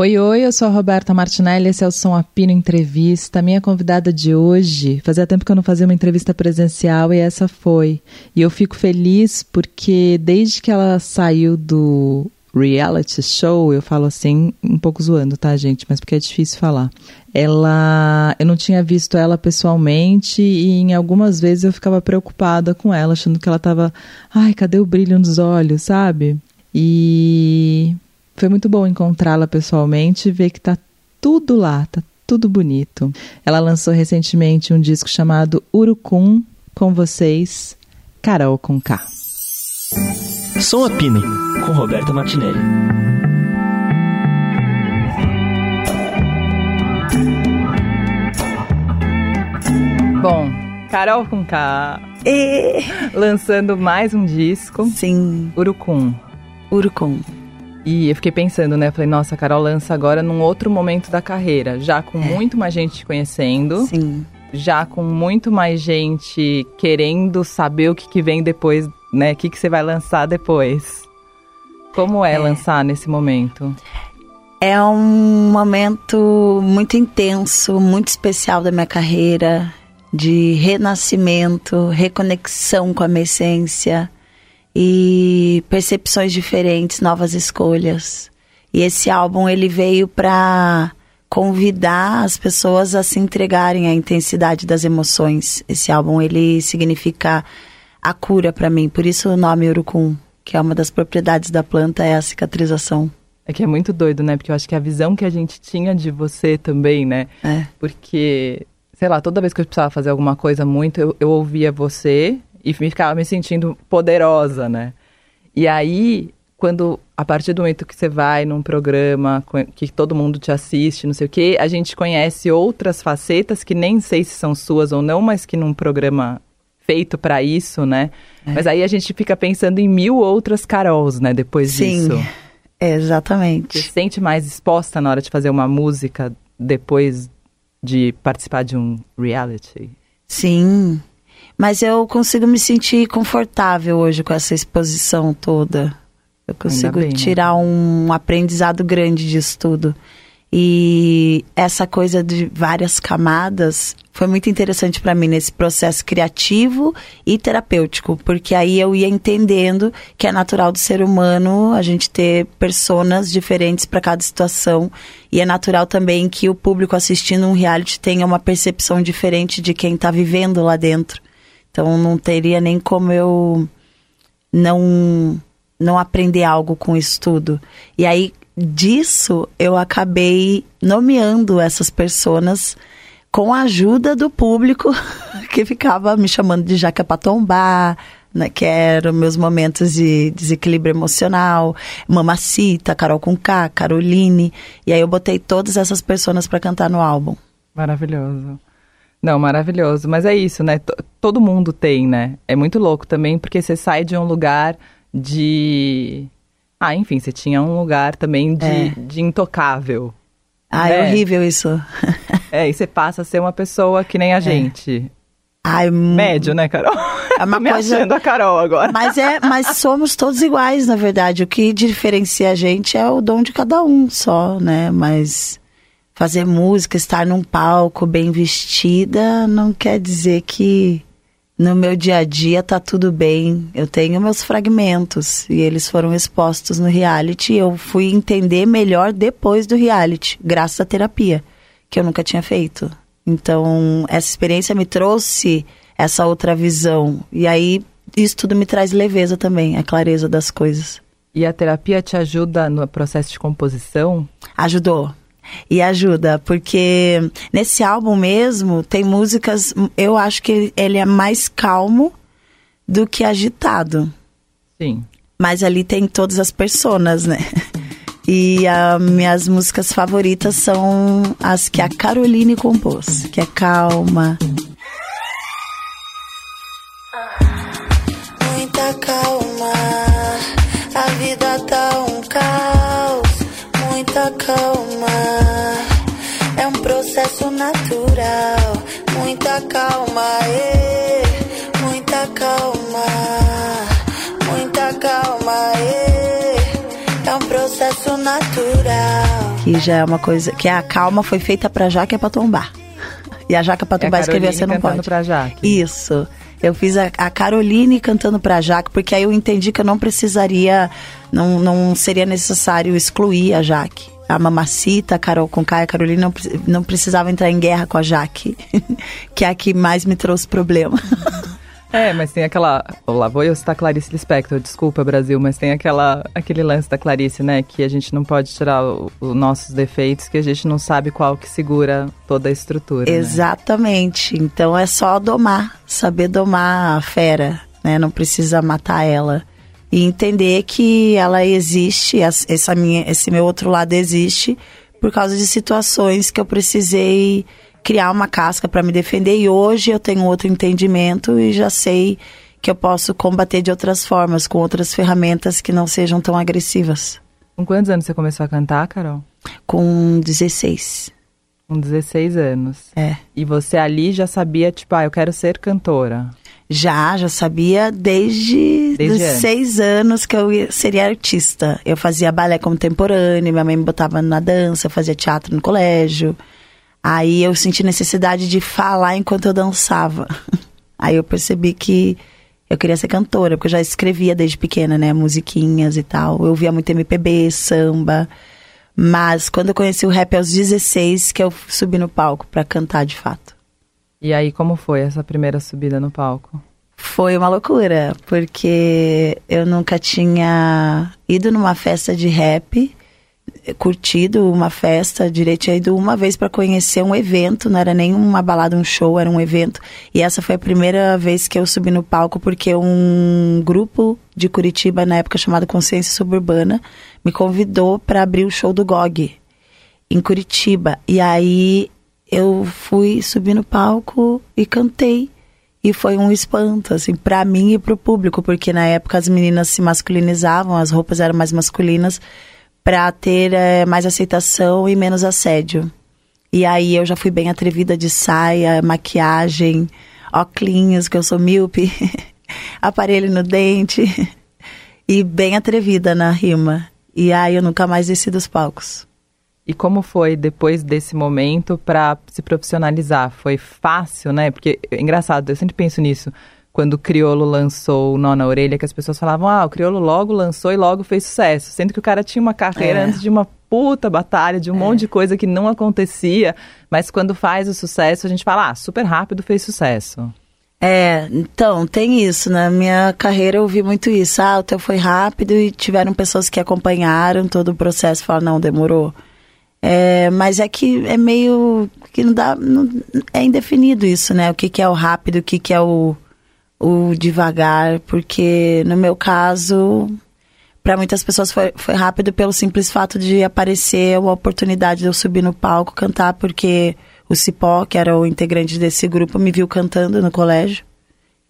Oi, oi, eu sou a Roberta Martinelli, esse é o Som Apino Entrevista. Minha convidada de hoje, fazia tempo que eu não fazia uma entrevista presencial e essa foi. E eu fico feliz porque desde que ela saiu do reality show, eu falo assim, um pouco zoando, tá, gente? Mas porque é difícil falar. Ela. Eu não tinha visto ela pessoalmente e em algumas vezes eu ficava preocupada com ela, achando que ela tava. Ai, cadê o brilho nos olhos, sabe? E foi muito bom encontrá-la pessoalmente e ver que tá tudo lá, tá tudo bonito. Ela lançou recentemente um disco chamado Urucum com vocês, Carol com K. Som Apino, com Roberta Martinelli. Bom, Carol com K. E... Lançando mais um disco. Sim. Urucum. Urucum. E eu fiquei pensando, né? Falei, nossa, a Carol lança agora num outro momento da carreira, já com é. muito mais gente te conhecendo. Sim. Já com muito mais gente querendo saber o que, que vem depois, né? O que, que você vai lançar depois. Como é, é lançar nesse momento? É um momento muito intenso, muito especial da minha carreira, de renascimento, reconexão com a minha essência e percepções diferentes, novas escolhas. E esse álbum ele veio para convidar as pessoas a se entregarem à intensidade das emoções. Esse álbum ele significa a cura para mim, por isso o nome Urucum, que é uma das propriedades da planta é a cicatrização. É que é muito doido, né? Porque eu acho que a visão que a gente tinha de você também, né? É. Porque, sei lá, toda vez que eu precisava fazer alguma coisa muito, eu, eu ouvia você e ficava me sentindo poderosa, né? E aí, quando a partir do momento que você vai num programa que todo mundo te assiste, não sei o quê, a gente conhece outras facetas que nem sei se são suas ou não, mas que num programa feito para isso, né? É. Mas aí a gente fica pensando em mil outras Carols, né? Depois Sim, disso. exatamente. Você se sente mais exposta na hora de fazer uma música depois de participar de um reality? Sim, mas eu consigo me sentir confortável hoje com essa exposição toda. Eu consigo bem, né? tirar né? um aprendizado grande disso tudo. E essa coisa de várias camadas foi muito interessante para mim nesse processo criativo e terapêutico, porque aí eu ia entendendo que é natural do ser humano a gente ter personas diferentes para cada situação e é natural também que o público assistindo um reality tenha uma percepção diferente de quem está vivendo lá dentro. Então não teria nem como eu não não aprender algo com isso tudo. E aí disso eu acabei nomeando essas pessoas com a ajuda do público que ficava me chamando de jaca para tombar, né, que eram meus momentos de desequilíbrio emocional, Mamacita, Carol com K, Caroline, e aí eu botei todas essas pessoas para cantar no álbum. Maravilhoso. Não, maravilhoso. Mas é isso, né? T todo mundo tem, né? É muito louco também, porque você sai de um lugar de. Ah, enfim, você tinha um lugar também de, é. de intocável. Ah, é né? é horrível isso. é, e você passa a ser uma pessoa que nem a é. gente. Ai, Médio, né, Carol? É uma Me coisa... achando a Carol agora. Mas é, mas somos todos iguais, na verdade. O que diferencia a gente é o dom de cada um só, né? Mas fazer música, estar num palco bem vestida, não quer dizer que no meu dia a dia tá tudo bem. Eu tenho meus fragmentos e eles foram expostos no reality. Eu fui entender melhor depois do reality, graças à terapia, que eu nunca tinha feito. Então, essa experiência me trouxe essa outra visão. E aí, isso tudo me traz leveza também, a clareza das coisas. E a terapia te ajuda no processo de composição? Ajudou e ajuda, porque nesse álbum mesmo tem músicas, eu acho que ele é mais calmo do que agitado. Sim. Mas ali tem todas as personas, né? E as minhas músicas favoritas são as que a Caroline compôs, que é calma. Processo natural. Muita calma, ê, muita calma, muita calma, ê. É um processo natural. Que já é uma coisa. Que a calma foi feita pra Jaque é pra tombar. E a Jaque é pra tombar é escreveu Você Não Pode. Pra Jaque. Isso. Eu fiz a, a Caroline cantando pra Jaque, porque aí eu entendi que eu não precisaria, não, não seria necessário excluir a Jaque. A Mamacita, a Carol com Caia, a Carolina não, não precisava entrar em guerra com a Jaque, que é a que mais me trouxe problema. É, mas tem aquela. Lá vou eu citar Clarice Lispector, desculpa, Brasil, mas tem aquela, aquele lance da Clarice, né? Que a gente não pode tirar os nossos defeitos, que a gente não sabe qual que segura toda a estrutura. Né? Exatamente. Né? Então é só domar, saber domar a fera, né? Não precisa matar ela. E entender que ela existe, essa minha, esse meu outro lado existe, por causa de situações que eu precisei criar uma casca para me defender e hoje eu tenho outro entendimento e já sei que eu posso combater de outras formas, com outras ferramentas que não sejam tão agressivas. Com quantos anos você começou a cantar, Carol? Com 16. Com 16 anos. É. E você ali já sabia, tipo, ah, eu quero ser cantora? Já, já sabia desde, desde os seis anos que eu seria artista. Eu fazia balé contemporâneo, minha mãe me botava na dança, eu fazia teatro no colégio. Aí eu senti necessidade de falar enquanto eu dançava. Aí eu percebi que eu queria ser cantora, porque eu já escrevia desde pequena, né? Musiquinhas e tal. Eu via muito MPB, samba. Mas quando eu conheci o rap aos 16, que eu subi no palco para cantar de fato. E aí, como foi essa primeira subida no palco? Foi uma loucura, porque eu nunca tinha ido numa festa de rap curtido uma festa, direito tinha ido uma vez para conhecer um evento, não era nem uma balada, um show, era um evento. E essa foi a primeira vez que eu subi no palco porque um grupo de Curitiba na época chamado Consciência Suburbana me convidou para abrir o show do GOG em Curitiba. E aí eu fui subir no palco e cantei. E foi um espanto, assim, para mim e para o público, porque na época as meninas se masculinizavam, as roupas eram mais masculinas para ter é, mais aceitação e menos assédio. E aí eu já fui bem atrevida de saia, maquiagem, óculos, que eu sou míope, aparelho no dente. e bem atrevida na rima. E aí eu nunca mais desci dos palcos. E como foi depois desse momento para se profissionalizar? Foi fácil, né? Porque é engraçado, eu sempre penso nisso quando o Criolo lançou o Nó na Orelha, que as pessoas falavam, ah, o Criolo logo lançou e logo fez sucesso. Sendo que o cara tinha uma carreira é. antes de uma puta batalha, de um é. monte de coisa que não acontecia. Mas quando faz o sucesso, a gente fala, ah, super rápido fez sucesso. É, então, tem isso. Na minha carreira eu vi muito isso. Ah, o teu foi rápido e tiveram pessoas que acompanharam todo o processo e falaram, não, demorou. É, mas é que é meio que não dá. Não, é indefinido isso, né? O que, que é o rápido, o que, que é o o devagar, porque no meu caso, para muitas pessoas foi, foi rápido pelo simples fato de aparecer uma oportunidade de eu subir no palco cantar, porque o Cipó, que era o integrante desse grupo, me viu cantando no colégio.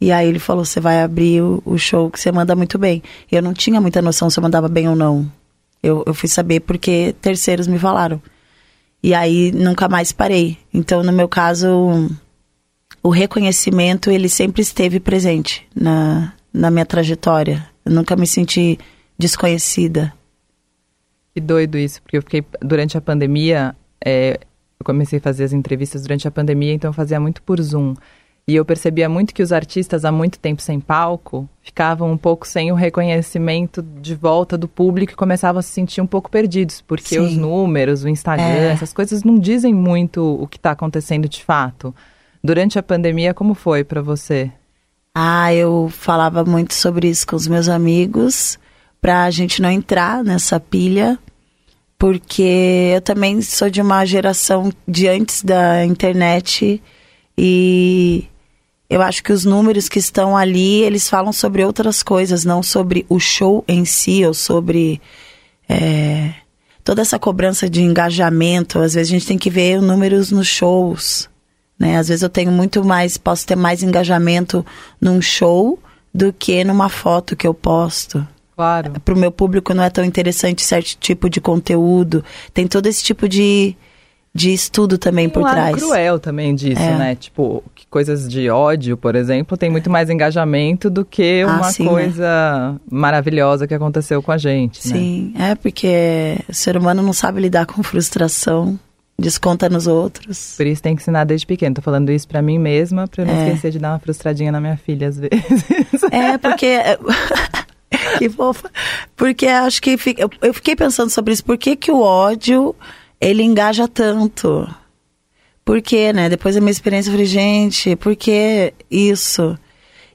E aí ele falou: Você vai abrir o, o, show que você manda muito bem. Eu não tinha muita noção se eu mandava bem ou não. Eu, eu fui saber porque terceiros me falaram. E aí nunca mais parei. Então, no meu caso, o reconhecimento ele sempre esteve presente na, na minha trajetória. Eu nunca me senti desconhecida. Que doido isso, porque eu fiquei durante a pandemia, é, eu comecei a fazer as entrevistas durante a pandemia, então eu fazia muito por Zoom. E eu percebia muito que os artistas, há muito tempo sem palco, ficavam um pouco sem o reconhecimento de volta do público e começavam a se sentir um pouco perdidos, porque Sim. os números, o Instagram, é. essas coisas não dizem muito o que está acontecendo de fato. Durante a pandemia, como foi para você? Ah, eu falava muito sobre isso com os meus amigos, para a gente não entrar nessa pilha, porque eu também sou de uma geração de antes da internet e eu acho que os números que estão ali, eles falam sobre outras coisas, não sobre o show em si, ou sobre é, toda essa cobrança de engajamento. Às vezes a gente tem que ver números nos shows, né? Às vezes eu tenho muito mais, posso ter mais engajamento num show do que numa foto que eu posto. Claro. Para o meu público não é tão interessante certo tipo de conteúdo. Tem todo esse tipo de, de estudo também por um trás. É cruel também disso, é. né? Tipo, coisas de ódio, por exemplo, tem muito mais engajamento do que ah, uma sim, né? coisa né? maravilhosa que aconteceu com a gente. Né? Sim, né? é porque o ser humano não sabe lidar com frustração. Desconta nos outros. Por isso tem que ensinar desde pequeno. Tô falando isso pra mim mesma, pra eu não é. esquecer de dar uma frustradinha na minha filha às vezes. É, porque. que fofa. Porque acho que. Eu fiquei pensando sobre isso. Por que, que o ódio ele engaja tanto. Por quê, né? Depois da minha experiência, eu falei, gente, por que isso?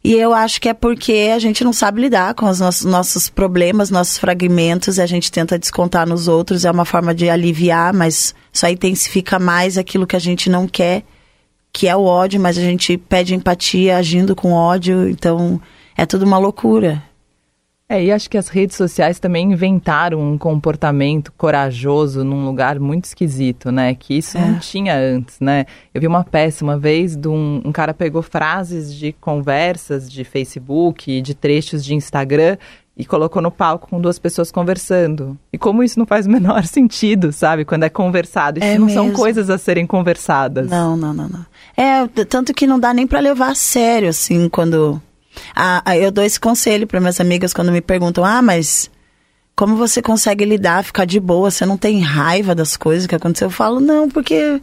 E eu acho que é porque a gente não sabe lidar com os nossos, nossos problemas, nossos fragmentos, e a gente tenta descontar nos outros, é uma forma de aliviar, mas só intensifica mais aquilo que a gente não quer, que é o ódio, mas a gente pede empatia agindo com ódio, então é tudo uma loucura. É, e acho que as redes sociais também inventaram um comportamento corajoso num lugar muito esquisito, né? Que isso é. não tinha antes, né? Eu vi uma peça uma vez de um, um cara pegou frases de conversas de Facebook, de trechos de Instagram e colocou no palco com duas pessoas conversando. E como isso não faz o menor sentido, sabe? Quando é conversado. Isso é não mesmo. são coisas a serem conversadas. Não, não, não, não. É, tanto que não dá nem para levar a sério, assim, quando ah, eu dou esse conselho para minhas amigas quando me perguntam: ah, mas como você consegue lidar, ficar de boa? Você não tem raiva das coisas que aconteceu? Eu falo: não, porque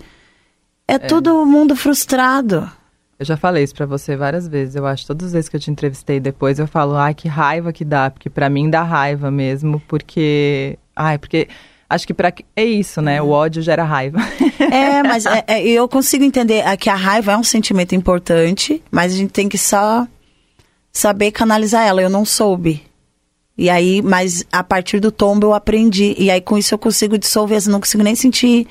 é, é. todo mundo frustrado. Eu já falei isso para você várias vezes. Eu acho todas as vezes que eu te entrevistei depois eu falo: ai, que raiva que dá, porque para mim dá raiva mesmo, porque ai, porque acho que para é isso, né? O ódio gera raiva. É, mas é, é, eu consigo entender que a raiva é um sentimento importante, mas a gente tem que só saber canalizar ela. Eu não soube. E aí, mas a partir do tombo eu aprendi. E aí com isso eu consigo dissolver, eu não consigo nem sentir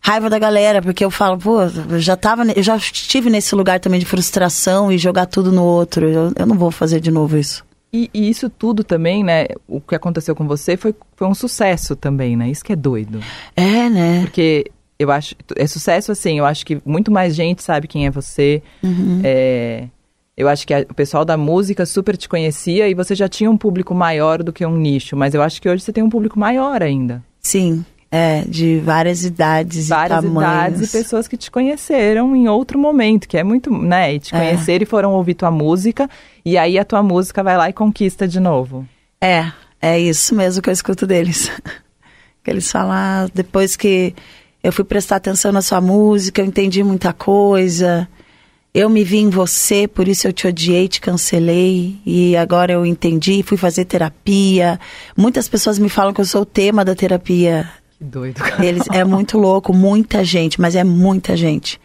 raiva da galera, porque eu falo, pô, eu já tava, eu já estive nesse lugar também de frustração e jogar tudo no outro. Eu, eu não vou fazer de novo isso. E, e, isso tudo também, né? O que aconteceu com você foi, foi um sucesso também, né? Isso que é doido. É, né? Porque eu acho. É sucesso assim, eu acho que muito mais gente sabe quem é você. Uhum. É, eu acho que a, o pessoal da música super te conhecia e você já tinha um público maior do que um nicho, mas eu acho que hoje você tem um público maior ainda. Sim, é, de várias idades várias e tamanhos. Várias idades e pessoas que te conheceram em outro momento, que é muito, né, e te é. conheceram e foram ouvir tua música, e aí a tua música vai lá e conquista de novo. É, é isso mesmo que eu escuto deles. que eles falam, ah, depois que eu fui prestar atenção na sua música, eu entendi muita coisa, eu me vi em você, por isso eu te odiei, te cancelei e agora eu entendi, fui fazer terapia. Muitas pessoas me falam que eu sou o tema da terapia. Que doido. Cara. Eles é muito louco, muita gente, mas é muita gente.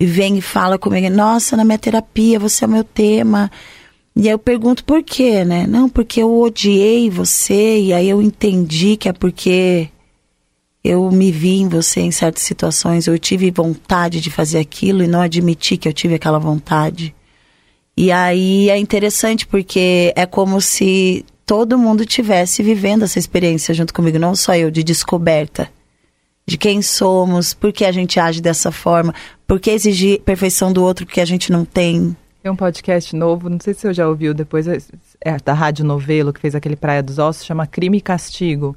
E vem e fala comigo: "Nossa, na minha terapia você é o meu tema". E aí eu pergunto por quê, né? Não, porque eu odiei você e aí eu entendi que é porque eu me vi em você em certas situações, eu tive vontade de fazer aquilo e não admiti que eu tive aquela vontade. E aí é interessante porque é como se todo mundo tivesse vivendo essa experiência junto comigo, não só eu, de descoberta de quem somos, por que a gente age dessa forma, por que exigir perfeição do outro que a gente não tem. Tem um podcast novo, não sei se você já ouviu depois, é, é da Rádio Novelo, que fez aquele Praia dos Ossos, chama Crime e Castigo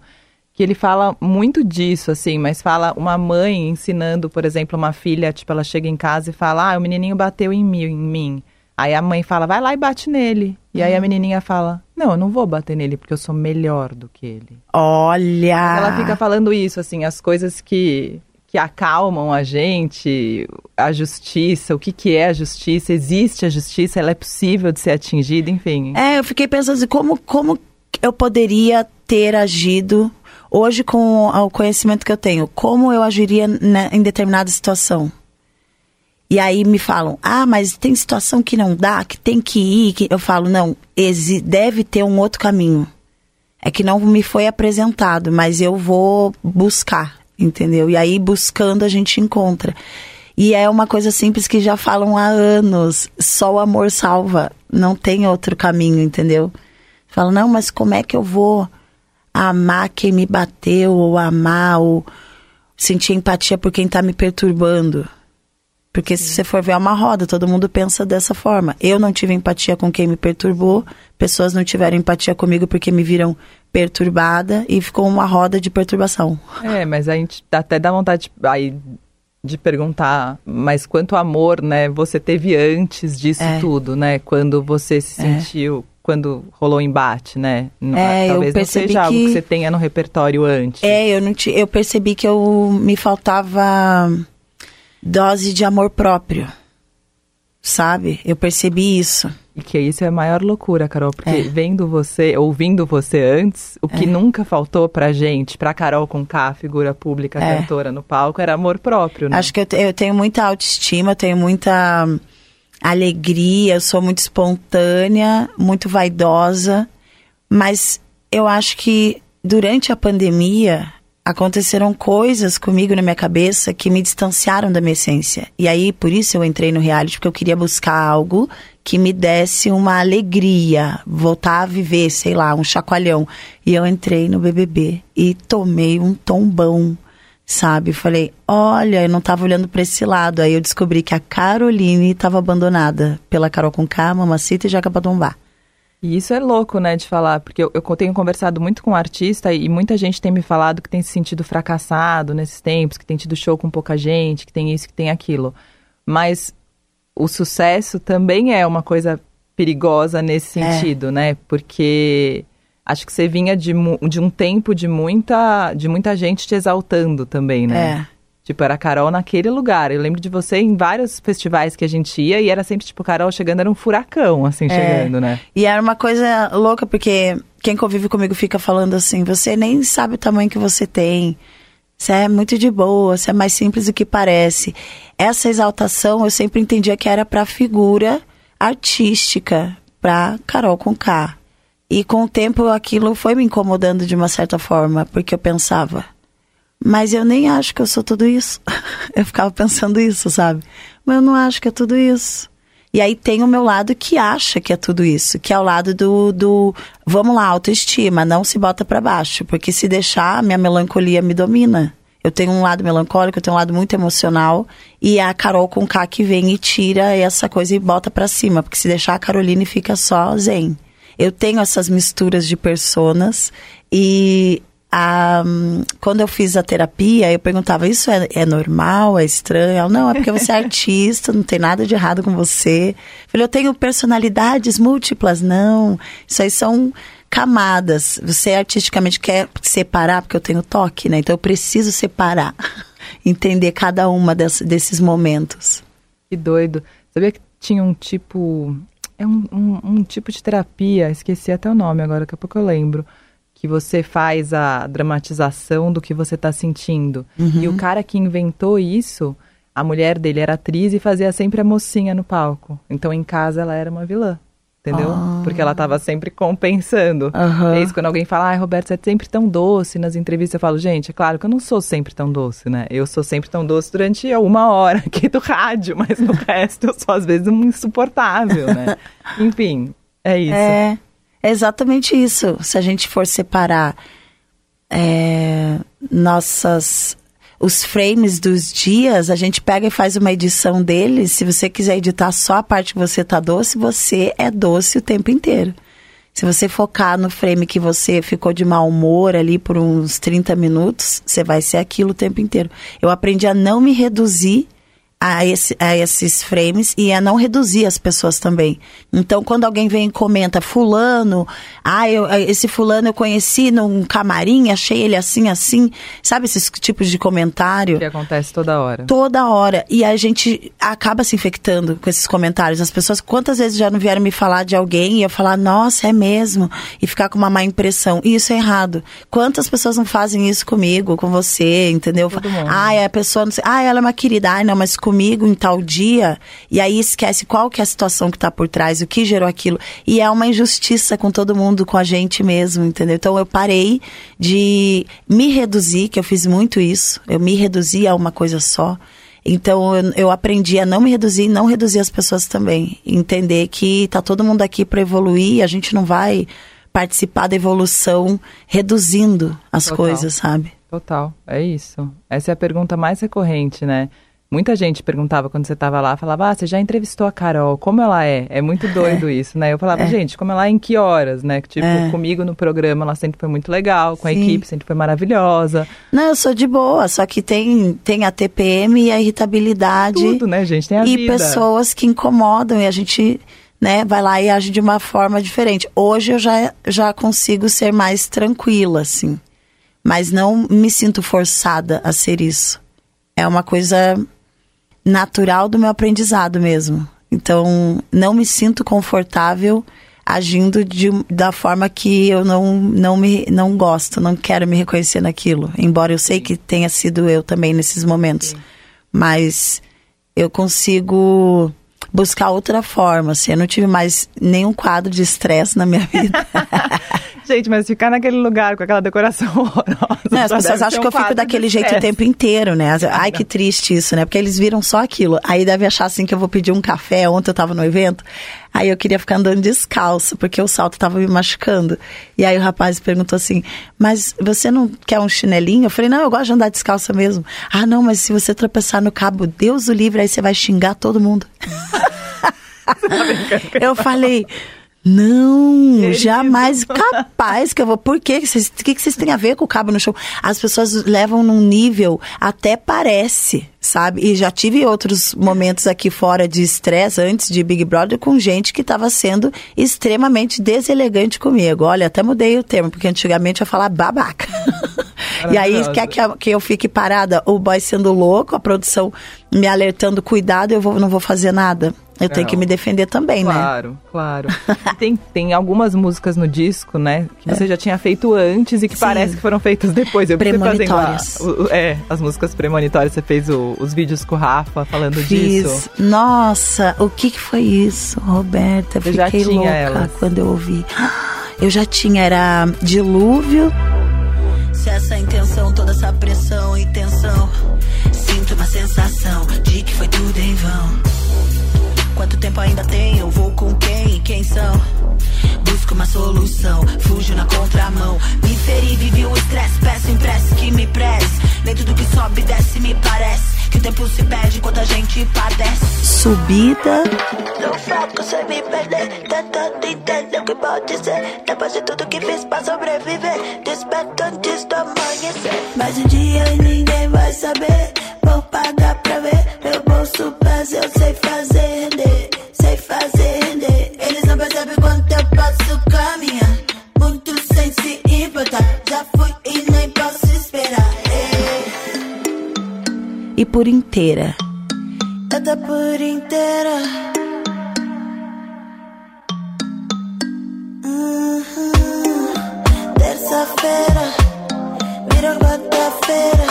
que ele fala muito disso, assim, mas fala uma mãe ensinando, por exemplo, uma filha, tipo, ela chega em casa e fala, ah, o menininho bateu em mim, em mim. Aí a mãe fala, vai lá e bate nele. E aí a uhum. menininha fala, não, eu não vou bater nele porque eu sou melhor do que ele. Olha! Ela fica falando isso, assim, as coisas que, que acalmam a gente, a justiça, o que, que é a justiça, existe a justiça, ela é possível de ser atingida, enfim. É, eu fiquei pensando assim, como, como eu poderia ter agido hoje com o conhecimento que eu tenho, como eu agiria em determinada situação? E aí me falam, ah, mas tem situação que não dá, que tem que ir. Que... Eu falo, não, deve ter um outro caminho. É que não me foi apresentado, mas eu vou buscar, entendeu? E aí buscando a gente encontra. E é uma coisa simples que já falam há anos. Só o amor salva. Não tem outro caminho, entendeu? Falam, não, mas como é que eu vou amar quem me bateu, ou amar, ou sentir empatia por quem está me perturbando. Porque se você for ver é uma roda, todo mundo pensa dessa forma. Eu não tive empatia com quem me perturbou, pessoas não tiveram empatia comigo porque me viram perturbada e ficou uma roda de perturbação. É, mas a gente até dá vontade aí, de perguntar, mas quanto amor, né, você teve antes disso é. tudo, né? Quando você se é. Quando rolou o embate, né? É, Talvez eu não seja algo que você tenha no repertório antes. É, eu não te, eu percebi que eu me faltava dose de amor próprio. Sabe? Eu percebi isso. E que isso é a maior loucura, Carol, porque é. vendo você, ouvindo você antes, o que é. nunca faltou pra gente, pra Carol com K, figura pública, é. cantora no palco, era amor próprio, né? Acho que eu, eu tenho muita autoestima, tenho muita alegria, eu sou muito espontânea, muito vaidosa, mas eu acho que durante a pandemia aconteceram coisas comigo na minha cabeça que me distanciaram da minha essência. E aí, por isso eu entrei no reality, porque eu queria buscar algo que me desse uma alegria, voltar a viver, sei lá, um chacoalhão. E eu entrei no BBB e tomei um tombão, sabe? Falei, olha, eu não estava olhando para esse lado. Aí eu descobri que a Caroline estava abandonada pela Carol Conká, Mamacita e Jaca Padombá. E isso é louco, né, de falar, porque eu, eu tenho conversado muito com artista e muita gente tem me falado que tem se sentido fracassado nesses tempos, que tem tido show com pouca gente, que tem isso, que tem aquilo. Mas o sucesso também é uma coisa perigosa nesse é. sentido, é. né? Porque acho que você vinha de, de um tempo de muita, de muita gente te exaltando também, né? É. Tipo, era a Carol naquele lugar. Eu lembro de você em vários festivais que a gente ia e era sempre, tipo, Carol chegando, era um furacão, assim, é. chegando, né? E era uma coisa louca, porque quem convive comigo fica falando assim: você nem sabe o tamanho que você tem. Você é muito de boa, você é mais simples do que parece. Essa exaltação eu sempre entendia que era para figura artística, para Carol com K. E com o tempo aquilo foi me incomodando de uma certa forma, porque eu pensava, mas eu nem acho que eu sou tudo isso. eu ficava pensando isso, sabe? Mas eu não acho que é tudo isso. E aí tem o meu lado que acha que é tudo isso, que é o lado do, do vamos lá, autoestima, não se bota para baixo, porque se deixar, minha melancolia me domina. Eu tenho um lado melancólico, eu tenho um lado muito emocional, e a Carol com K que vem e tira essa coisa e bota para cima, porque se deixar a Caroline fica só zen. Eu tenho essas misturas de personas e a, quando eu fiz a terapia, eu perguntava: Isso é, é normal? É estranho? Ela, não, é porque você é artista, não tem nada de errado com você. Eu falei: Eu tenho personalidades múltiplas? Não. Isso aí são camadas. Você artisticamente quer separar, porque eu tenho toque, né? Então eu preciso separar, entender cada uma desses momentos. Que doido. Sabia que tinha um tipo. É um, um, um tipo de terapia, esqueci até o nome agora, daqui a pouco eu lembro que você faz a dramatização do que você está sentindo. Uhum. E o cara que inventou isso, a mulher dele era atriz e fazia sempre a mocinha no palco. Então em casa ela era uma vilã. Entendeu? Ah. Porque ela estava sempre compensando. Uhum. É isso, quando alguém fala, ai, Roberto, você é sempre tão doce nas entrevistas, eu falo, gente, é claro que eu não sou sempre tão doce, né? Eu sou sempre tão doce durante uma hora aqui do rádio, mas no resto eu sou às vezes um insuportável, né? Enfim, é isso. É. É exatamente isso. Se a gente for separar é, nossas os frames dos dias, a gente pega e faz uma edição deles. Se você quiser editar só a parte que você tá doce, você é doce o tempo inteiro. Se você focar no frame que você ficou de mau humor ali por uns 30 minutos, você vai ser aquilo o tempo inteiro. Eu aprendi a não me reduzir a, esse, a esses frames e a não reduzir as pessoas também. Então, quando alguém vem e comenta, fulano, ah, eu, esse fulano eu conheci num camarim, achei ele assim, assim, sabe esses tipos de comentário? Que acontece toda hora. Toda hora. E a gente acaba se infectando com esses comentários. As pessoas, quantas vezes já não vieram me falar de alguém e eu falar, nossa, é mesmo? E ficar com uma má impressão. E isso é errado. Quantas pessoas não fazem isso comigo, com você, entendeu? Ah, é a pessoa, não sei, ah, ela é uma querida, ai, não, mas comigo em tal dia, e aí esquece qual que é a situação que está por trás, o que gerou aquilo. E é uma injustiça com todo mundo, com a gente mesmo, entendeu? Então eu parei de me reduzir, que eu fiz muito isso, eu me reduzi a uma coisa só. Então eu, eu aprendi a não me reduzir e não reduzir as pessoas também. Entender que tá todo mundo aqui para evoluir, a gente não vai participar da evolução reduzindo as Total. coisas, sabe? Total, é isso. Essa é a pergunta mais recorrente, né? Muita gente perguntava quando você estava lá, falava, ah, você já entrevistou a Carol, como ela é? É muito doido é. isso, né? Eu falava, é. gente, como ela é em que horas, né? Tipo, é. comigo no programa ela sempre foi muito legal, com Sim. a equipe sempre foi maravilhosa. Não, eu sou de boa, só que tem, tem a TPM e a irritabilidade. Tudo, né, gente? Tem a e vida. pessoas que incomodam e a gente né, vai lá e age de uma forma diferente. Hoje eu já, já consigo ser mais tranquila, assim. Mas não me sinto forçada a ser isso. É uma coisa natural do meu aprendizado mesmo. Então, não me sinto confortável agindo de, da forma que eu não, não, me, não gosto, não quero me reconhecer naquilo. Embora eu sei que tenha sido eu também nesses momentos. Sim. Mas eu consigo buscar outra forma. Assim, eu não tive mais nenhum quadro de estresse na minha vida. Gente, mas ficar naquele lugar com aquela decoração horrorosa. Não, as pessoas acham um que eu fico daquele jeito o tempo inteiro, né? Ai, que triste isso, né? Porque eles viram só aquilo. Aí deve achar assim que eu vou pedir um café. Ontem eu tava no evento. Aí eu queria ficar andando descalço, porque o salto tava me machucando. E aí o rapaz perguntou assim: Mas você não quer um chinelinho? Eu falei: Não, eu gosto de andar descalça mesmo. Ah, não, mas se você tropeçar no cabo, Deus o livre, aí você vai xingar todo mundo. Eu falei, não, Querido. jamais capaz que eu vou. Por quê? O que, que vocês têm a ver com o cabo no show? As pessoas levam num nível, até parece, sabe? E já tive outros momentos aqui fora de estresse, antes de Big Brother, com gente que estava sendo extremamente deselegante comigo. Olha, até mudei o termo, porque antigamente eu falava babaca. e aí, quer que, que eu fique parada? O boy sendo louco, a produção me alertando, cuidado, eu vou, não vou fazer nada. Eu tenho que me defender também, claro, né? Claro, claro. tem, tem algumas músicas no disco, né? Que você é. já tinha feito antes e que Sim. parece que foram feitas depois. Eu premonitórias. A, é, as músicas premonitórias. Você fez o, os vídeos com o Rafa falando Fiz. disso. Nossa, o que, que foi isso, Roberta? Eu fiquei louca elas. quando eu ouvi. Eu já tinha, era Dilúvio. Se essa intenção, toda essa pressão e tensão, sinto uma sensação de que foi tudo em vão. Quanto tempo ainda tem? Eu vou com quem? Quem são? Busco uma solução, fujo na contramão. Me feri, vivi o estresse, peço impresso que me presse. Nem tudo que sobe desce, me parece. Que o tempo se perde enquanto a gente padece. Subida. Não fraco sem me perder. Tentando entender o que pode ser. Depois de tudo que fiz pra sobreviver. Desperto antes do amanhecer. Mas um dia ninguém vai saber. Vou pagar pra ver. Meu bolso pesa, eu sei fazer sei fazer render. E por inteira. Tô por inteira. Uhum. Terça-feira, virou quarta-feira,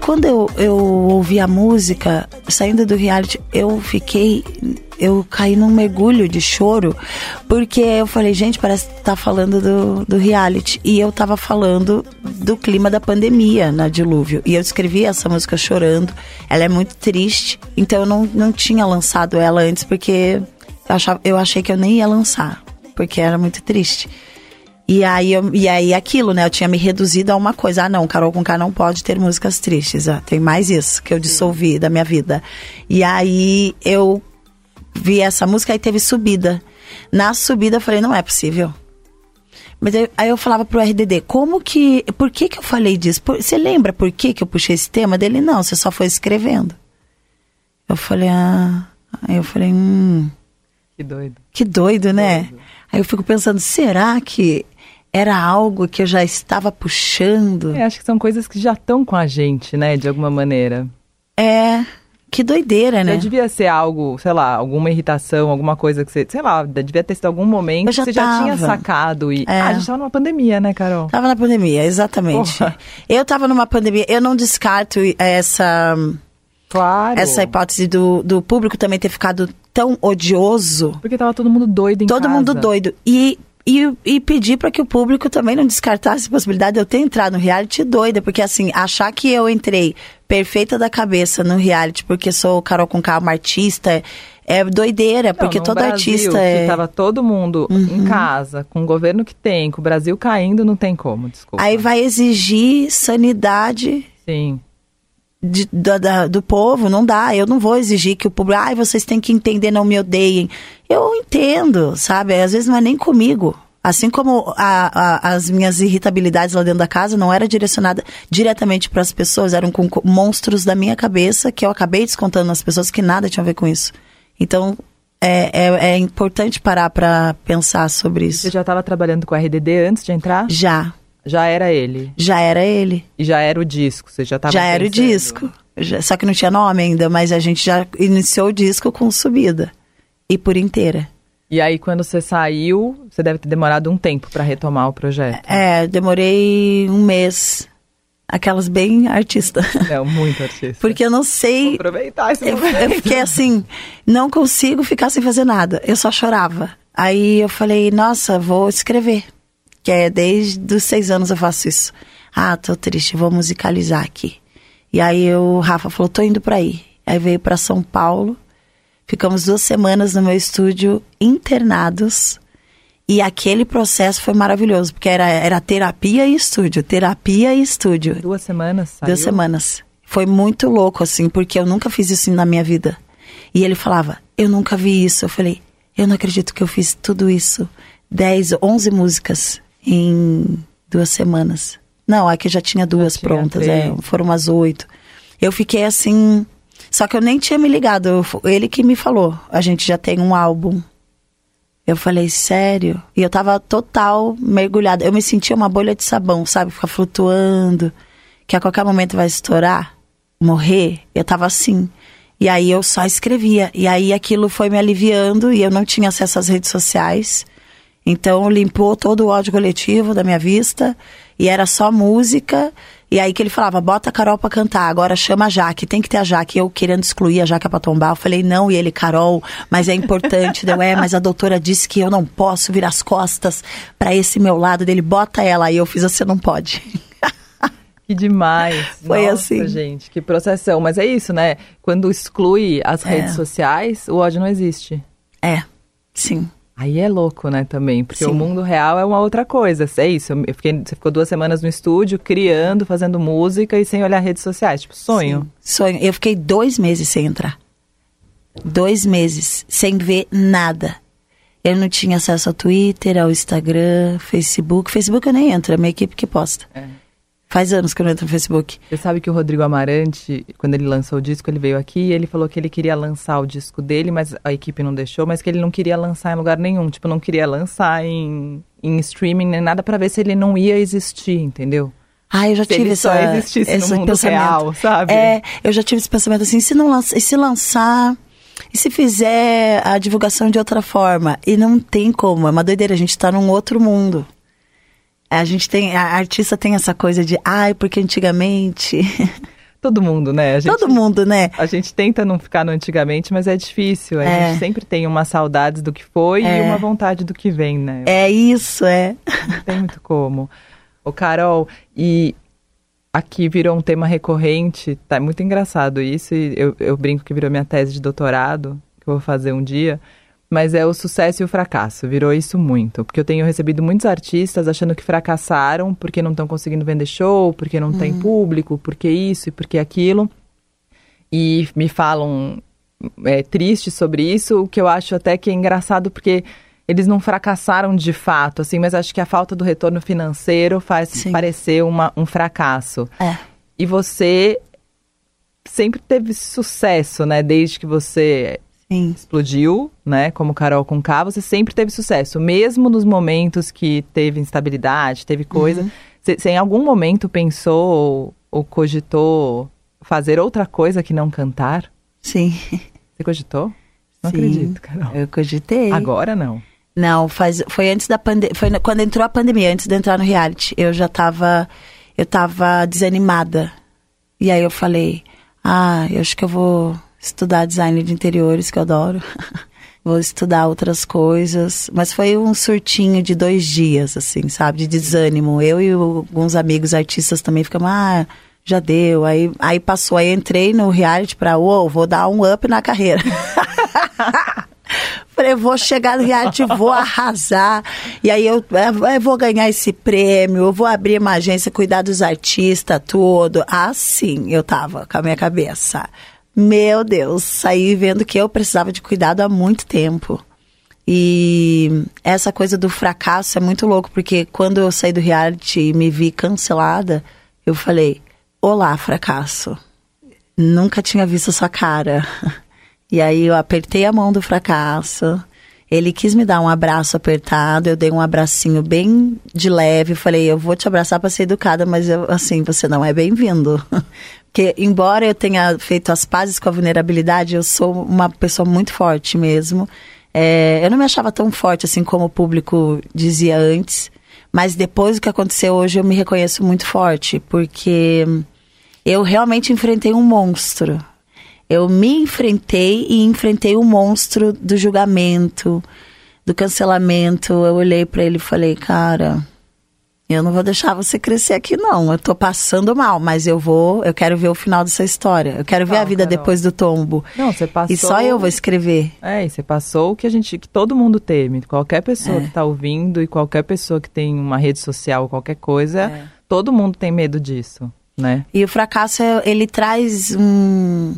quando eu, eu ouvi a música, saindo do reality, eu fiquei. Eu caí num mergulho de choro, porque eu falei, gente, parece que tá falando do, do reality. E eu tava falando do clima da pandemia na Dilúvio. E eu escrevi essa música chorando. Ela é muito triste. Então eu não, não tinha lançado ela antes, porque eu, achava, eu achei que eu nem ia lançar, porque era muito triste. E aí, eu, e aí aquilo, né? Eu tinha me reduzido a uma coisa. Ah, não, Carol com K não pode ter músicas tristes. Ah, tem mais isso que eu dissolvi da minha vida. E aí eu vi essa música e teve subida. Na subida eu falei, não é possível. Mas aí, aí eu falava pro RDD, como que. Por que que eu falei disso? Por, você lembra por que que eu puxei esse tema dele? Não, você só foi escrevendo. Eu falei, ah. Aí eu falei, hum. Que doido. Que doido, né? Doido. Aí eu fico pensando, será que era algo que eu já estava puxando. É, acho que são coisas que já estão com a gente, né, de alguma maneira. É, que doideira, né? Já devia ser algo, sei lá, alguma irritação, alguma coisa que você, sei lá, devia ter sido algum momento que você tava. já tinha sacado e é. ah, a gente tava numa pandemia, né, Carol? Tava na pandemia, exatamente. Porra. Eu tava numa pandemia, eu não descarto essa Claro. Essa hipótese do, do público também ter ficado tão odioso. Porque tava todo mundo doido em todo casa. Todo mundo doido. E e, e pedir para que o público também não descartasse a possibilidade de eu ter entrado no reality doida, porque assim, achar que eu entrei perfeita da cabeça no reality porque sou Carol com uma artista é doideira, porque todo Brasil, artista é. Que tava todo mundo uhum. em casa, com o governo que tem, com o Brasil caindo, não tem como, desculpa. Aí vai exigir sanidade. Sim. De, do, da, do povo, não dá. Eu não vou exigir que o público, ai, vocês têm que entender, não me odeiem. Eu entendo, sabe? Às vezes não é nem comigo. Assim como a, a, as minhas irritabilidades lá dentro da casa não era direcionada diretamente para as pessoas, eram com monstros da minha cabeça que eu acabei descontando nas pessoas que nada tinha a ver com isso. Então, é, é, é importante parar para pensar sobre isso. Você já estava trabalhando com RDD antes de entrar? Já. Já era ele? Já era ele. E já era o disco? Você já estava Já era o disco. Já, só que não tinha nome ainda, mas a gente já iniciou o disco com subida. E por inteira. E aí, quando você saiu, você deve ter demorado um tempo para retomar o projeto. É, demorei um mês. Aquelas bem artista. É, muito artista. Porque eu não sei. Vou aproveitar esse momento. Eu, eu fiquei assim, não consigo ficar sem fazer nada. Eu só chorava. Aí eu falei, nossa, vou escrever. Que é desde os seis anos eu faço isso. Ah, tô triste, vou musicalizar aqui. E aí o Rafa falou, tô indo pra aí. Aí veio para São Paulo. Ficamos duas semanas no meu estúdio internados e aquele processo foi maravilhoso, porque era, era terapia e estúdio, terapia e estúdio. Duas semanas, saiu? Duas semanas. Foi muito louco, assim, porque eu nunca fiz isso na minha vida. E ele falava, eu nunca vi isso. Eu falei, eu não acredito que eu fiz tudo isso. Dez, onze músicas em duas semanas. Não, aqui já tinha duas já prontas, tinha é, foram umas oito. Eu fiquei assim. Só que eu nem tinha me ligado. ele que me falou. A gente já tem um álbum eu falei, sério? E eu tava total mergulhada. Eu me sentia uma bolha de sabão, sabe? Ficar flutuando, que a qualquer momento vai estourar, morrer. Eu tava assim. E aí eu só escrevia. E aí aquilo foi me aliviando e eu não tinha acesso às redes sociais. Então limpou todo o ódio coletivo da minha vista. E era só música. E aí que ele falava, bota a Carol pra cantar, agora chama a Jaque, tem que ter a Jaque. Eu querendo excluir a Jaque pra tombar, eu falei, não, e ele, Carol, mas é importante. Deu, é, mas a doutora disse que eu não posso virar as costas para esse meu lado dele, bota ela. Aí eu fiz, você não pode. Que demais. Foi Nossa, assim. gente, que processão. Mas é isso, né? Quando exclui as é. redes sociais, o ódio não existe. É, sim. Aí é louco, né, também, porque Sim. o mundo real é uma outra coisa. É isso, eu fiquei, você ficou duas semanas no estúdio, criando, fazendo música e sem olhar redes sociais, tipo, sonho. Sim. Sonho. Eu fiquei dois meses sem entrar. Dois meses, sem ver nada. Eu não tinha acesso ao Twitter, ao Instagram, Facebook. Facebook eu nem entro, é minha equipe que posta. É. Faz anos que eu não entro no Facebook. Você sabe que o Rodrigo Amarante, quando ele lançou o disco, ele veio aqui e ele falou que ele queria lançar o disco dele, mas a equipe não deixou, mas que ele não queria lançar em lugar nenhum. Tipo, não queria lançar em, em streaming nem nada para ver se ele não ia existir, entendeu? Ah, eu já se tive ele essa, só existisse esse no mundo pensamento. real, sabe? É, eu já tive esse pensamento assim, se não lança, e se lançar, e se fizer a divulgação de outra forma? E não tem como, é uma doideira, a gente tá num outro mundo. A gente tem, a artista tem essa coisa de, ai, porque antigamente. Todo mundo, né? Gente, Todo mundo, né? A gente tenta não ficar no antigamente, mas é difícil. A é. gente sempre tem uma saudade do que foi é. e uma vontade do que vem, né? É isso, é. Não tem muito como. Ô, Carol, e aqui virou um tema recorrente, tá muito engraçado isso, e eu, eu brinco que virou minha tese de doutorado, que eu vou fazer um dia mas é o sucesso e o fracasso. Virou isso muito. Porque eu tenho recebido muitos artistas achando que fracassaram porque não estão conseguindo vender show, porque não tem hum. público, porque isso e porque aquilo. E me falam é, tristes sobre isso, o que eu acho até que é engraçado porque eles não fracassaram de fato, assim, mas acho que a falta do retorno financeiro faz Sim. parecer uma, um fracasso. É. E você sempre teve sucesso, né? Desde que você Sim. explodiu, né? Como Carol com K, você sempre teve sucesso, mesmo nos momentos que teve instabilidade, teve coisa. Uhum. Você em algum momento pensou ou, ou, cogitou fazer outra coisa que não cantar? Sim. Você cogitou? Não Sim, acredito, Carol. Eu cogitei. Agora não. Não, faz, foi antes da pandemia, foi quando entrou a pandemia, antes de entrar no reality. Eu já tava, eu tava desanimada. E aí eu falei, ah, eu acho que eu vou estudar design de interiores, que eu adoro. vou estudar outras coisas. Mas foi um surtinho de dois dias, assim, sabe? De desânimo. Eu e alguns amigos artistas também ficamos, ah, já deu. Aí, aí passou, aí entrei no reality pra, uou, wow, vou dar um up na carreira. Falei, vou chegar no reality, vou arrasar. E aí eu, eu, vou ganhar esse prêmio, eu vou abrir uma agência, cuidar dos artistas, tudo. Assim eu tava com a minha cabeça. Meu Deus, saí vendo que eu precisava de cuidado há muito tempo. E essa coisa do fracasso é muito louco, porque quando eu saí do reality e me vi cancelada, eu falei: Olá, fracasso. Nunca tinha visto sua cara. E aí eu apertei a mão do fracasso. Ele quis me dar um abraço apertado, eu dei um abracinho bem de leve, falei, eu vou te abraçar para ser educada, mas eu, assim, você não é bem-vindo. Porque embora eu tenha feito as pazes com a vulnerabilidade, eu sou uma pessoa muito forte mesmo. É, eu não me achava tão forte assim como o público dizia antes, mas depois do que aconteceu hoje eu me reconheço muito forte, porque eu realmente enfrentei um monstro. Eu me enfrentei e enfrentei o monstro do julgamento, do cancelamento. Eu olhei para ele e falei, cara, eu não vou deixar você crescer aqui não. Eu tô passando mal, mas eu vou, eu quero ver o final dessa história. Eu quero ver a vida Carol. depois do tombo. Não, você passou. E só eu vou escrever. É, e você passou o que a gente, que todo mundo teme. Qualquer pessoa é. que tá ouvindo e qualquer pessoa que tem uma rede social, qualquer coisa, é. todo mundo tem medo disso, né? E o fracasso ele traz um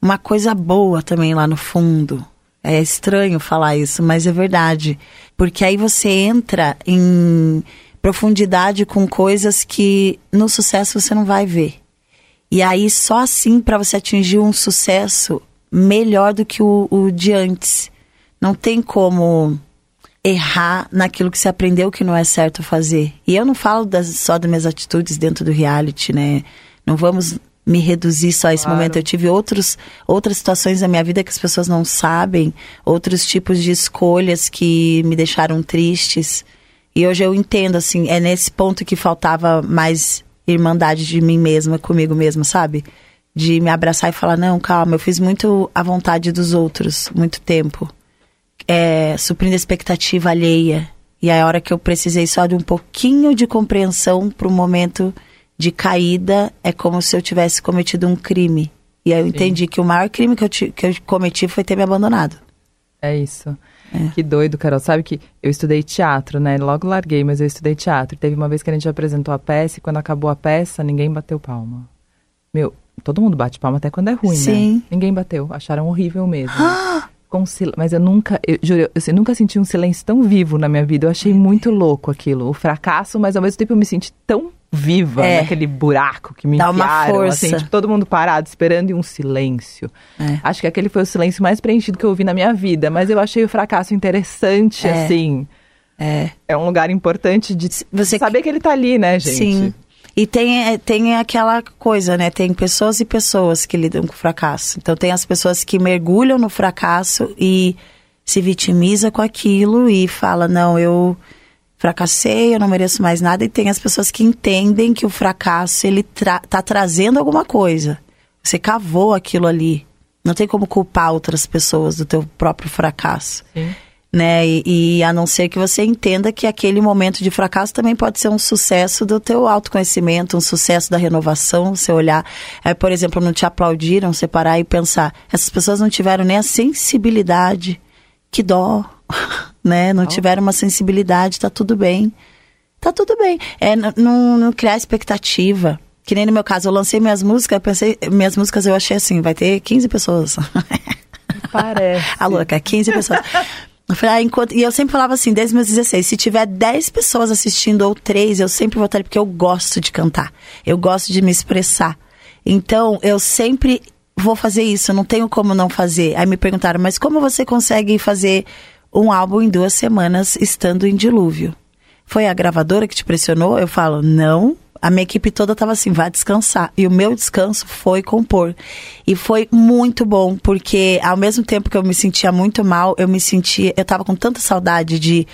uma coisa boa também lá no fundo. É estranho falar isso, mas é verdade. Porque aí você entra em profundidade com coisas que no sucesso você não vai ver. E aí só assim para você atingir um sucesso melhor do que o, o de antes. Não tem como errar naquilo que você aprendeu que não é certo fazer. E eu não falo das, só das minhas atitudes dentro do reality, né? Não vamos me reduzir só a esse claro. momento. Eu tive outros, outras situações na minha vida que as pessoas não sabem, outros tipos de escolhas que me deixaram tristes. E hoje eu entendo, assim, é nesse ponto que faltava mais irmandade de mim mesma, comigo mesma, sabe? De me abraçar e falar: não, calma, eu fiz muito a vontade dos outros, muito tempo. É, suprindo a expectativa alheia. E a hora que eu precisei só de um pouquinho de compreensão para o momento de caída é como se eu tivesse cometido um crime. E aí eu Sim. entendi que o maior crime que eu, que eu cometi foi ter me abandonado. É isso. É. Que doido, Carol. Sabe que eu estudei teatro, né? Logo larguei, mas eu estudei teatro. Teve uma vez que a gente apresentou a peça e quando acabou a peça, ninguém bateu palma. Meu, todo mundo bate palma até quando é ruim, né? Sim. né? Ninguém bateu. Acharam horrível mesmo. Com sil... Mas eu nunca, eu juro, eu, eu nunca senti um silêncio tão vivo na minha vida. Eu achei muito louco aquilo. O fracasso, mas ao mesmo tempo eu me senti tão viva é. naquele buraco que me Dá enfiaram, uma força. assim, tipo, todo mundo parado, esperando e um silêncio. É. Acho que aquele foi o silêncio mais preenchido que eu ouvi na minha vida, mas eu achei o fracasso interessante, é. assim. É. É um lugar importante de Você saber que ele tá ali, né, gente? Sim. E tem, é, tem aquela coisa, né? Tem pessoas e pessoas que lidam com o fracasso. Então tem as pessoas que mergulham no fracasso e se vitimiza com aquilo e fala, não, eu fracassei, eu não mereço mais nada. E tem as pessoas que entendem que o fracasso ele tra tá trazendo alguma coisa. Você cavou aquilo ali. Não tem como culpar outras pessoas do teu próprio fracasso. Sim. Né? E, e, a não ser que você entenda que aquele momento de fracasso também pode ser um sucesso do teu autoconhecimento, um sucesso da renovação, você olhar, é, por exemplo, não te aplaudiram, você parar e pensar, essas pessoas não tiveram nem a sensibilidade, que dó, né? Não tiveram uma sensibilidade, tá tudo bem. Tá tudo bem. É não, não criar expectativa. Que nem no meu caso, eu lancei minhas músicas, pensei, minhas músicas eu achei assim, vai ter 15 pessoas. Parece. A louca, 15 pessoas. Eu falei, ah, enquanto... E eu sempre falava assim, desde meus 16, se tiver 10 pessoas assistindo ou 3, eu sempre votaria, porque eu gosto de cantar. Eu gosto de me expressar. Então, eu sempre vou fazer isso, não tenho como não fazer. Aí me perguntaram, mas como você consegue fazer um álbum em duas semanas estando em dilúvio. Foi a gravadora que te pressionou? Eu falo, não. A minha equipe toda estava assim, vá descansar. E o meu descanso foi compor. E foi muito bom, porque ao mesmo tempo que eu me sentia muito mal, eu me sentia. Eu estava com tanta saudade de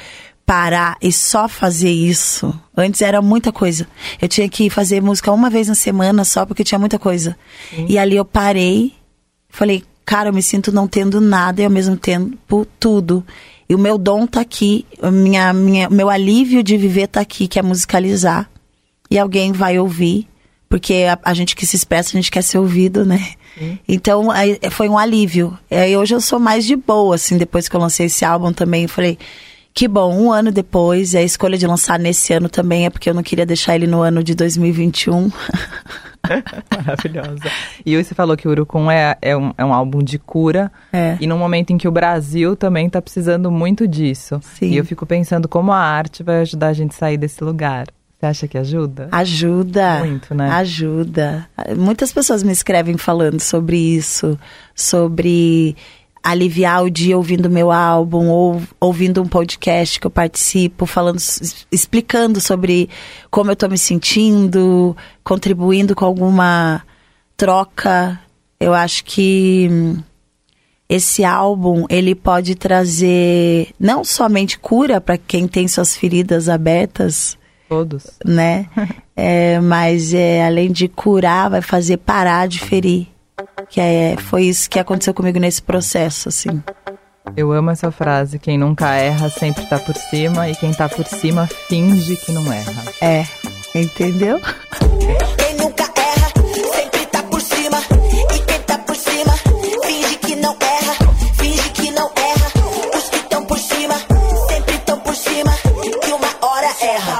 parar e só fazer isso. Antes era muita coisa. Eu tinha que fazer música uma vez na semana só porque tinha muita coisa. Sim. E ali eu parei, falei, cara, eu me sinto não tendo nada e ao mesmo tempo tudo. E o meu dom tá aqui, minha, minha, meu alívio de viver tá aqui, que é musicalizar. E alguém vai ouvir, porque a, a gente que se expressa, a gente quer ser ouvido, né? Então, aí, foi um alívio. E hoje eu sou mais de boa, assim, depois que eu lancei esse álbum também, eu falei, que bom, um ano depois, e a escolha de lançar nesse ano também é porque eu não queria deixar ele no ano de 2021. Maravilhosa. E você falou que o Urucum é, é, um, é um álbum de cura. É. E num momento em que o Brasil também está precisando muito disso. Sim. E eu fico pensando como a arte vai ajudar a gente a sair desse lugar. Você acha que ajuda? Ajuda. Muito, né? Ajuda. Muitas pessoas me escrevem falando sobre isso, sobre aliviar o dia ouvindo meu álbum ou ouvindo um podcast que eu participo, falando, explicando sobre como eu tô me sentindo, contribuindo com alguma troca. Eu acho que hum, esse álbum ele pode trazer não somente cura para quem tem suas feridas abertas, todos, né? é, mas é, além de curar, vai fazer parar de ferir. Que é, foi isso que aconteceu comigo nesse processo, assim. Eu amo essa frase, quem nunca erra sempre tá por cima e quem tá por cima finge que não erra. É, entendeu? Quem nunca erra sempre tá por cima e quem tá por cima finge que não erra, finge que não erra. Os que estão por cima sempre estão por cima que uma hora erra.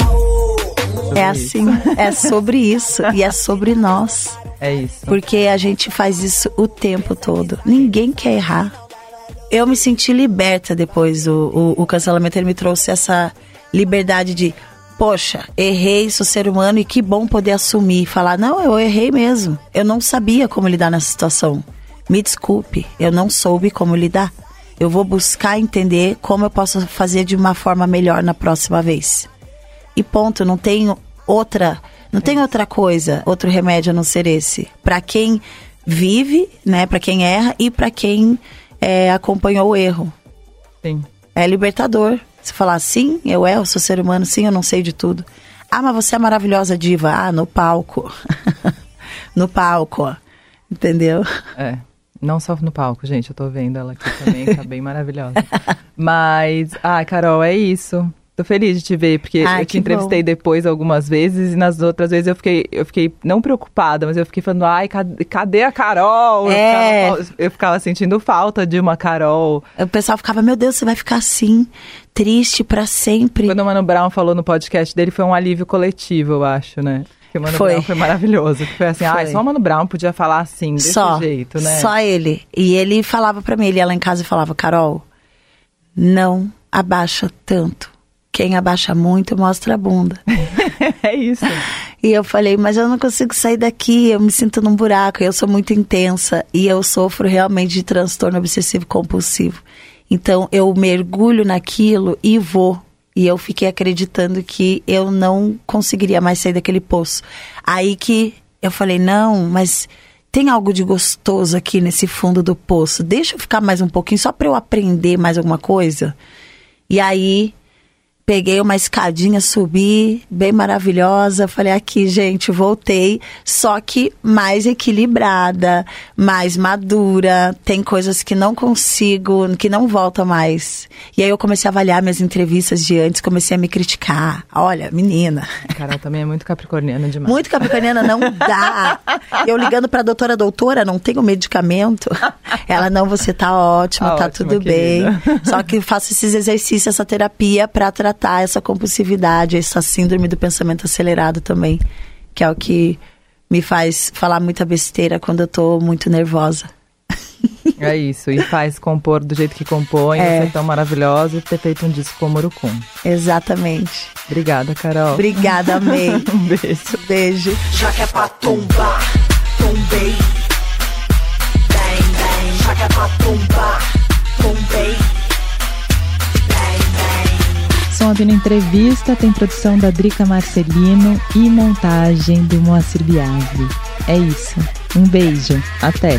É assim, é sobre isso e é sobre nós. É isso. Porque a gente faz isso o tempo todo. Ninguém quer errar. Eu me senti liberta depois. O, o, o cancelamento ele me trouxe essa liberdade de, poxa, errei, sou ser humano e que bom poder assumir. Falar, não, eu errei mesmo. Eu não sabia como lidar nessa situação. Me desculpe, eu não soube como lidar. Eu vou buscar entender como eu posso fazer de uma forma melhor na próxima vez. E ponto, não tenho outra não tem outra coisa, outro remédio a não ser esse. Para quem vive, né? Para quem erra e para quem é, acompanhou o erro. Sim. É libertador. Você falar, sim, eu erro, sou ser humano, sim, eu não sei de tudo. Ah, mas você é maravilhosa diva. Ah, no palco. no palco. Entendeu? É. Não só no palco, gente, eu tô vendo ela aqui também, tá bem maravilhosa. Mas, ah, Carol, é isso. Tô feliz de te ver, porque Ai, eu te entrevistei bom. depois algumas vezes e nas outras vezes eu fiquei, eu fiquei não preocupada, mas eu fiquei falando, ai, cadê, a Carol? É. Eu, ficava, eu, ficava, sentindo falta de uma Carol. O pessoal ficava, meu Deus, você vai ficar assim, triste para sempre. Quando o Mano Brown falou no podcast dele, foi um alívio coletivo, eu acho, né? Porque o Mano foi. Brown foi maravilhoso. Foi assim, foi. ai, só o Mano Brown podia falar assim, desse só, jeito, né? Só ele. E ele falava para mim, ele ia lá em casa e falava, Carol, não abaixa tanto quem abaixa muito mostra a bunda. é isso. E eu falei, mas eu não consigo sair daqui, eu me sinto num buraco, eu sou muito intensa e eu sofro realmente de transtorno obsessivo compulsivo. Então eu mergulho naquilo e vou. E eu fiquei acreditando que eu não conseguiria mais sair daquele poço. Aí que eu falei, não, mas tem algo de gostoso aqui nesse fundo do poço. Deixa eu ficar mais um pouquinho só para eu aprender mais alguma coisa. E aí peguei uma escadinha, subi, bem maravilhosa. Falei, aqui, gente, voltei. Só que mais equilibrada, mais madura. Tem coisas que não consigo, que não volta mais. E aí eu comecei a avaliar minhas entrevistas de antes, comecei a me criticar. Olha, menina. Carol também é muito capricorniana demais. Muito capricorniana, não dá. Eu ligando pra doutora, doutora, não tenho medicamento. Ela, não, você tá ótima, tá, tá ótima, tudo querida. bem. Só que faço esses exercícios, essa terapia pra tratar tratar essa compulsividade, essa síndrome do pensamento acelerado também, que é o que me faz falar muita besteira quando eu tô muito nervosa. É isso, e faz compor do jeito que compõe, é. ser tão maravilhosa e ter feito um disco com o Murucum. Exatamente. Obrigada, Carol. Obrigada, amei. um beijo. Beijo. Já que é pra tombar, tombei. Bang, bang. Já que é pra tombar, tombei. Som Abino Entrevista tem produção da Drica Marcelino e montagem do Moacir Biagli. É isso. Um beijo. Até.